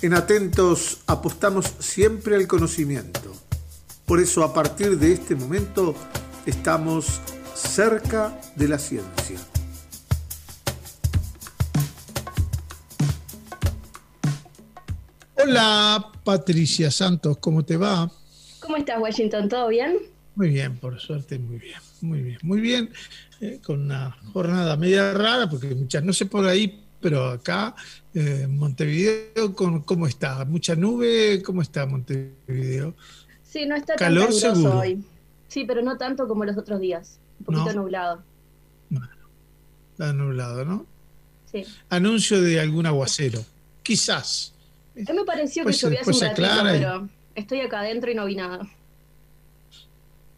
En Atentos apostamos siempre al conocimiento. Por eso a partir de este momento estamos cerca de la ciencia. Hola Patricia Santos, ¿cómo te va? ¿Cómo estás Washington? ¿Todo bien? Muy bien, por suerte, muy bien, muy bien, muy bien. Eh, con una jornada media rara, porque muchas, no sé por ahí, pero acá, eh, Montevideo, ¿cómo, está? ¿Mucha nube? ¿Cómo está Montevideo? Sí, no está tan caluroso hoy. Sí, pero no tanto como los otros días. Un poquito nublado. Bueno, está nublado, ¿no? Sí. Anuncio de algún aguacero. Quizás. A mí me pareció que llovía hace un ratito, pero estoy acá adentro y no vi nada.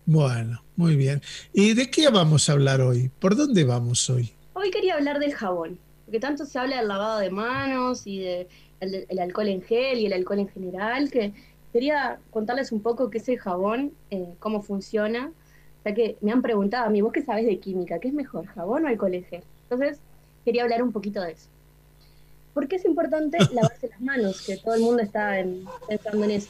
Bueno, muy bien. ¿Y de qué vamos a hablar hoy? ¿Por dónde vamos hoy? Hoy quería hablar del jabón porque tanto se habla del lavado de manos y del de el, alcohol en gel y el alcohol en general, que quería contarles un poco qué es el jabón, eh, cómo funciona, ya que me han preguntado a mí, vos qué sabes de química, ¿qué es mejor, jabón o alcohol en gel? Entonces, quería hablar un poquito de eso. ¿Por qué es importante lavarse las manos? Que todo el mundo está pensando en eso.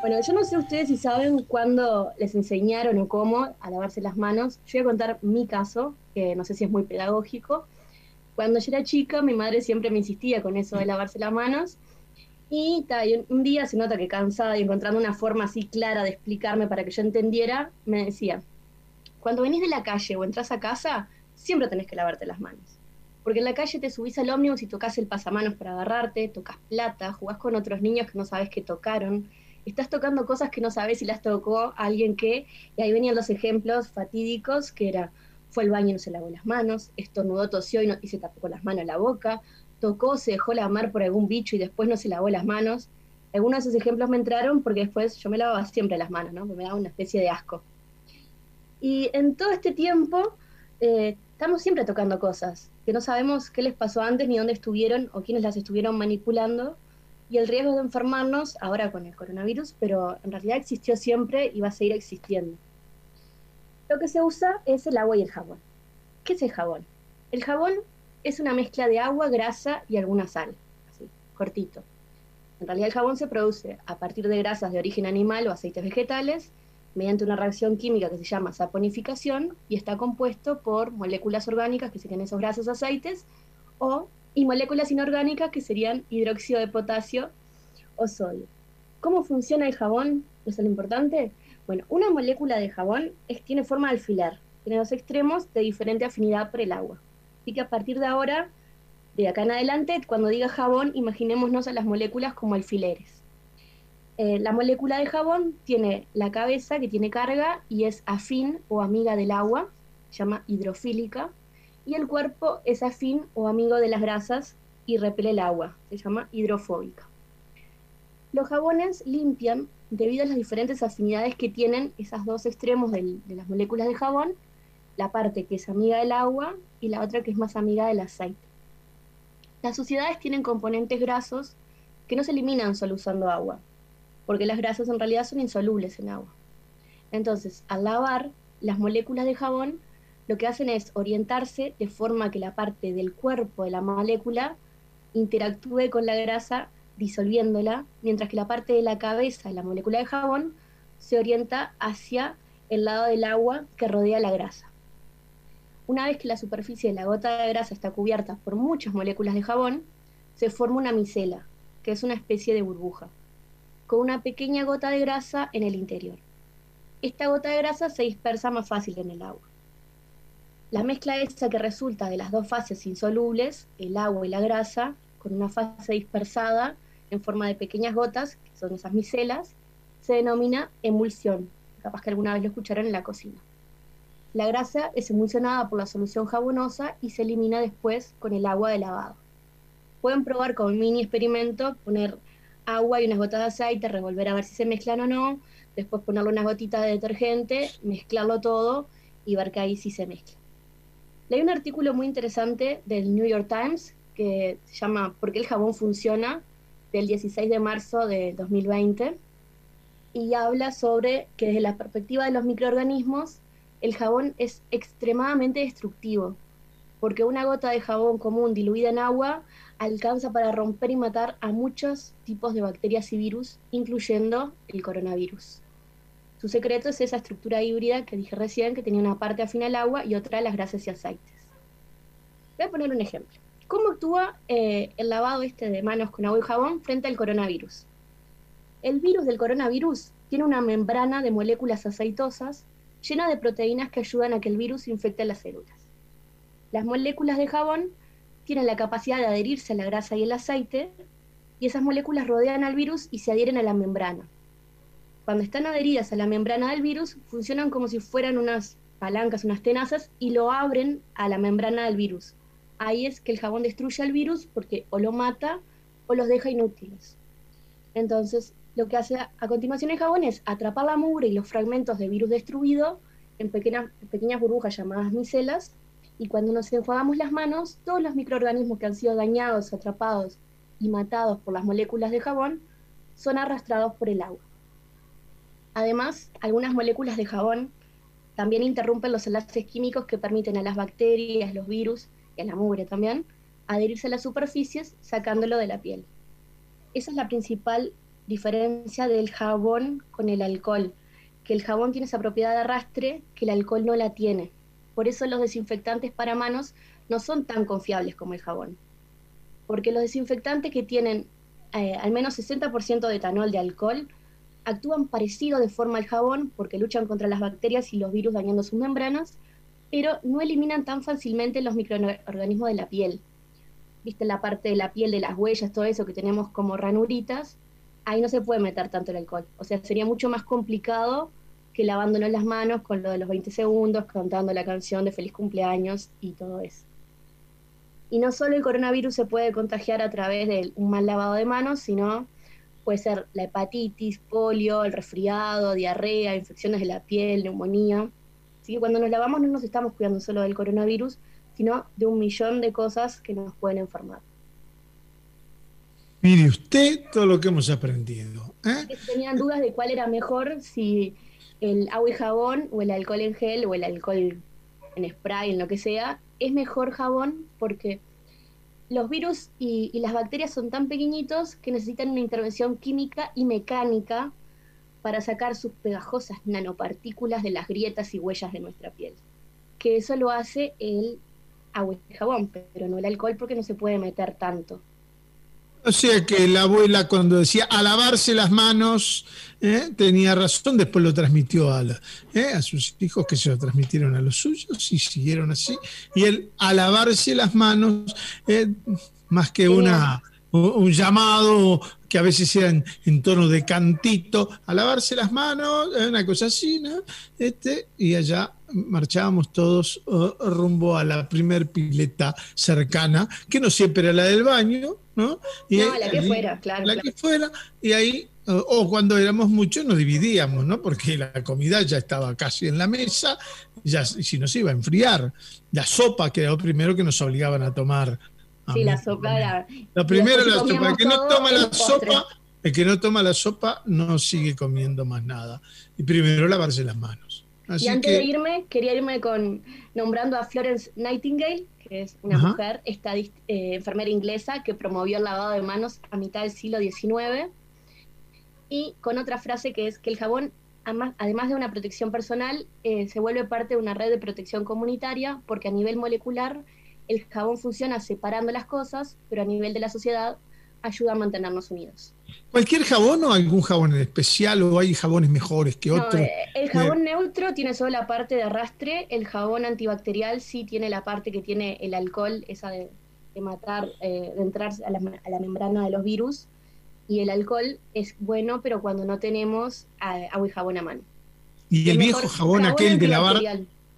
Bueno, yo no sé ustedes si saben cuándo les enseñaron o cómo a lavarse las manos. Yo voy a contar mi caso, que no sé si es muy pedagógico, cuando yo era chica, mi madre siempre me insistía con eso de lavarse las manos. Y, un día se nota que cansada y encontrando una forma así clara de explicarme para que yo entendiera, me decía, cuando venís de la calle o entras a casa, siempre tenés que lavarte las manos. Porque en la calle te subís al ómnibus y tocas el pasamanos para agarrarte, tocas plata, jugás con otros niños que no sabes que tocaron, estás tocando cosas que no sabes si las tocó alguien que, y ahí venían los ejemplos fatídicos, que era, fue al baño y no se lavó las manos, estornudó, tosió y, no, se tapó con las manos la boca, tocó, se dejó lamar por algún bicho y después no se lavó las manos. Algunos de esos ejemplos me entraron porque después yo me lavaba siempre las manos, ¿no? me daba una especie de asco. Y en todo este tiempo eh, estamos siempre tocando cosas que no sabemos qué les pasó antes ni dónde estuvieron o quiénes las estuvieron manipulando. Y el riesgo de enfermarnos, ahora con el coronavirus, pero en realidad existió siempre y va a seguir existiendo. Lo que se usa es el agua y el jabón. ¿Qué es el jabón? El jabón es una mezcla de agua, grasa y alguna sal, así, cortito. En realidad el jabón se produce a partir de grasas de origen animal o aceites vegetales mediante una reacción química que se llama saponificación y está compuesto por moléculas orgánicas que serían esos grasos aceites o y moléculas inorgánicas que serían hidróxido de potasio o sodio. ¿Cómo funciona el jabón? ¿Eso es lo importante? Bueno, una molécula de jabón tiene forma de alfiler, tiene dos extremos de diferente afinidad por el agua. Así que a partir de ahora, de acá en adelante, cuando diga jabón, imaginémonos a las moléculas como alfileres. Eh, la molécula de jabón tiene la cabeza que tiene carga y es afín o amiga del agua, se llama hidrofílica, y el cuerpo es afín o amigo de las grasas y repele el agua, se llama hidrofóbica. Los jabones limpian debido a las diferentes afinidades que tienen esos dos extremos de las moléculas de jabón, la parte que es amiga del agua y la otra que es más amiga del aceite. Las suciedades tienen componentes grasos que no se eliminan solo usando agua, porque las grasas en realidad son insolubles en agua. Entonces, al lavar las moléculas de jabón, lo que hacen es orientarse de forma que la parte del cuerpo de la molécula interactúe con la grasa disolviéndola, mientras que la parte de la cabeza la molécula de jabón se orienta hacia el lado del agua que rodea la grasa. Una vez que la superficie de la gota de grasa está cubierta por muchas moléculas de jabón, se forma una micela, que es una especie de burbuja, con una pequeña gota de grasa en el interior. Esta gota de grasa se dispersa más fácil en el agua. La mezcla esa que resulta de las dos fases insolubles, el agua y la grasa, con una fase dispersada, en forma de pequeñas gotas, que son esas micelas, se denomina emulsión. Capaz que alguna vez lo escucharon en la cocina. La grasa es emulsionada por la solución jabonosa y se elimina después con el agua de lavado. Pueden probar con un mini experimento, poner agua y unas gotas de aceite, revolver a ver si se mezclan o no, después ponerle unas gotitas de detergente, mezclarlo todo y ver que ahí sí se mezcla. Leí un artículo muy interesante del New York Times que se llama ¿Por qué el jabón funciona? Del 16 de marzo de 2020 y habla sobre que desde la perspectiva de los microorganismos el jabón es extremadamente destructivo porque una gota de jabón común diluida en agua alcanza para romper y matar a muchos tipos de bacterias y virus, incluyendo el coronavirus. Su secreto es esa estructura híbrida que dije recién, que tenía una parte afín al agua y otra a las grasas y aceites. Voy a poner un ejemplo. ¿Cómo actúa eh, el lavado este de manos con agua y jabón frente al coronavirus? El virus del coronavirus tiene una membrana de moléculas aceitosas llena de proteínas que ayudan a que el virus infecte las células. Las moléculas de jabón tienen la capacidad de adherirse a la grasa y el aceite, y esas moléculas rodean al virus y se adhieren a la membrana. Cuando están adheridas a la membrana del virus, funcionan como si fueran unas palancas, unas tenazas, y lo abren a la membrana del virus. Ahí es que el jabón destruye al virus porque o lo mata o los deja inútiles. Entonces, lo que hace a continuación el jabón es atrapar la mugre y los fragmentos de virus destruido en pequeñas, pequeñas burbujas llamadas micelas y cuando nos enjuagamos las manos, todos los microorganismos que han sido dañados, atrapados y matados por las moléculas de jabón son arrastrados por el agua. Además, algunas moléculas de jabón también interrumpen los enlaces químicos que permiten a las bacterias, los virus a la mugre también adherirse a las superficies sacándolo de la piel. Esa es la principal diferencia del jabón con el alcohol, que el jabón tiene esa propiedad de arrastre que el alcohol no la tiene. Por eso los desinfectantes para manos no son tan confiables como el jabón. Porque los desinfectantes que tienen eh, al menos 60% de etanol de alcohol actúan parecido de forma al jabón porque luchan contra las bacterias y los virus dañando sus membranas, pero no eliminan tan fácilmente los microorganismos de la piel. Viste la parte de la piel de las huellas, todo eso que tenemos como ranuritas, ahí no se puede meter tanto el alcohol. O sea, sería mucho más complicado que lavándonos las manos con lo de los 20 segundos, cantando la canción de feliz cumpleaños y todo eso. Y no solo el coronavirus se puede contagiar a través de un mal lavado de manos, sino puede ser la hepatitis, polio, el resfriado, diarrea, infecciones de la piel, neumonía. Que cuando nos lavamos no nos estamos cuidando solo del coronavirus, sino de un millón de cosas que nos pueden enfermar. Mire usted todo lo que hemos aprendido. ¿eh? Tenían dudas de cuál era mejor, si el agua y jabón o el alcohol en gel o el alcohol en spray, en lo que sea, es mejor jabón porque los virus y, las bacterias son tan pequeñitos que necesitan una intervención química y mecánica para sacar sus pegajosas nanopartículas de las grietas y huellas de nuestra piel. Que eso lo hace el agua y jabón, pero no el alcohol porque no se puede meter tanto. O sea que la abuela cuando decía a lavarse las manos ¿eh? tenía razón, después lo transmitió a, ¿eh? a sus hijos que se lo transmitieron a los suyos y siguieron así. Y él a lavarse las manos, ¿eh? más que una, un llamado que a veces era en, tono de cantito, a lavarse las manos, una cosa así, ¿no? Este, y allá marchábamos todos rumbo a la primer pileta cercana, que no siempre era la del baño, ¿no? Y la que fuera, claro. La que fuera, y ahí, o cuando éramos muchos, nos dividíamos, ¿no? Porque la comida ya estaba casi en la mesa, ya si nos iba a enfriar. La sopa, que era lo primero que nos obligaban a tomar. Sí, la sopa era. Lo primero la sopa. El que no toma la sopa, el que no toma la sopa no sigue comiendo más nada. Y primero lavarse las manos. y antes de irme, quería irme con nombrando a Florence Nightingale, que es una mujer, eh, enfermera inglesa que promovió el lavado de manos a mitad del siglo XIX, y con otra frase que es que el jabón, además de una protección personal, eh, se vuelve parte de una red de protección comunitaria, porque a nivel molecular el jabón funciona separando las cosas, pero a nivel de la sociedad ayuda a mantenernos unidos. ¿Cualquier jabón o algún jabón en especial o hay jabones mejores que otros? Eh, el jabón neutro tiene solo la parte de arrastre, el jabón antibacterial sí tiene la parte que tiene el alcohol, esa de, matar, eh, de entrar a la, membrana de los virus, y el alcohol es bueno, pero cuando no tenemos eh, agua y jabón a mano. ¿Y el, viejo jabón, aquel de lavar?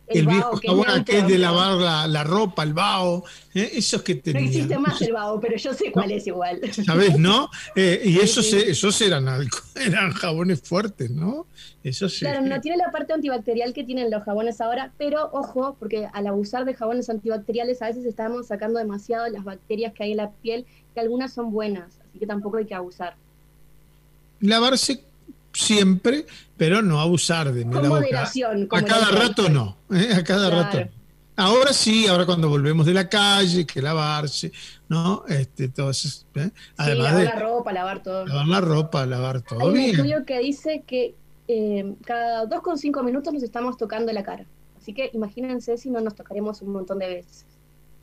El, viejo jabón aquel de lavar la, ropa, el vaho, ¿eh? esos que tenían. No existe más el vaho, pero yo sé cuál es igual. ¿Sabes, no? Eh, y esos, esos eran, eran jabones fuertes, ¿no? Esos, claro, no tiene la parte antibacterial que tienen los jabones ahora, pero ojo, porque al abusar de jabones antibacteriales a veces estamos sacando demasiado las bacterias que hay en la piel, que algunas son buenas, así que tampoco hay que abusar. Lavarse siempre, pero no abusar de Con moderación. a cada rato no, ¿eh? a cada rato. Ahora sí, ahora cuando volvemos de la calle, que lavarse, ¿no? Este, eso, ¿eh? Además lavar la ropa, lavar todo. Lavar la ropa, lavar todo. Hay un estudio que dice que eh, cada 2,5 minutos nos estamos tocando la cara. Así que imagínense si no nos tocaremos un montón de veces.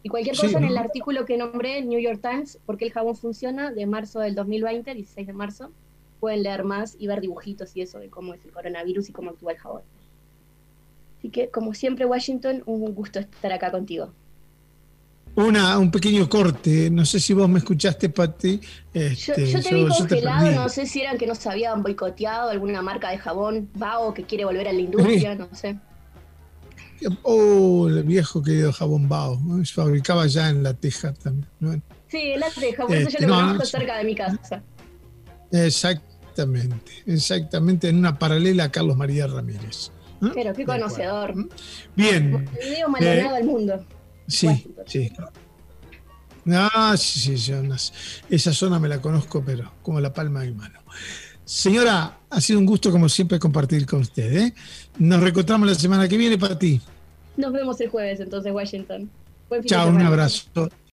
Y cualquier cosa en el artículo que nombré, New York Times, ¿por qué el jabón funciona? De marzo del 2020, 16 de marzo, pueden leer más y ver dibujitos y eso de cómo es el coronavirus y cómo actúa el jabón. Así que, como siempre, Washington, un gusto estar acá contigo. Una, un pequeño corte, no sé si vos me escuchaste, Pati. Este, yo, te vi congelado, no sé si eran que nos habían boicoteado alguna marca de jabón, Bao, que quiere volver a la industria, no sé. Oh, el viejo querido jabón Bao, se fabricaba ya en La Teja también. Sí, en La Teja, por eso yo lo este, conozco cerca de mi casa. Exactamente, exactamente, en una paralela a Carlos María Ramírez. Pero qué conocedor. Bien. El video Maldonado del mundo. Sí, sí. Ah, sí, sí, esa zona me la conozco, pero como la palma de mi mano. Señora, ha sido un gusto como siempre compartir con usted. ¿eh? Nos reencontramos la semana que viene para ti. Nos vemos el jueves entonces, Washington. Chao, un abrazo.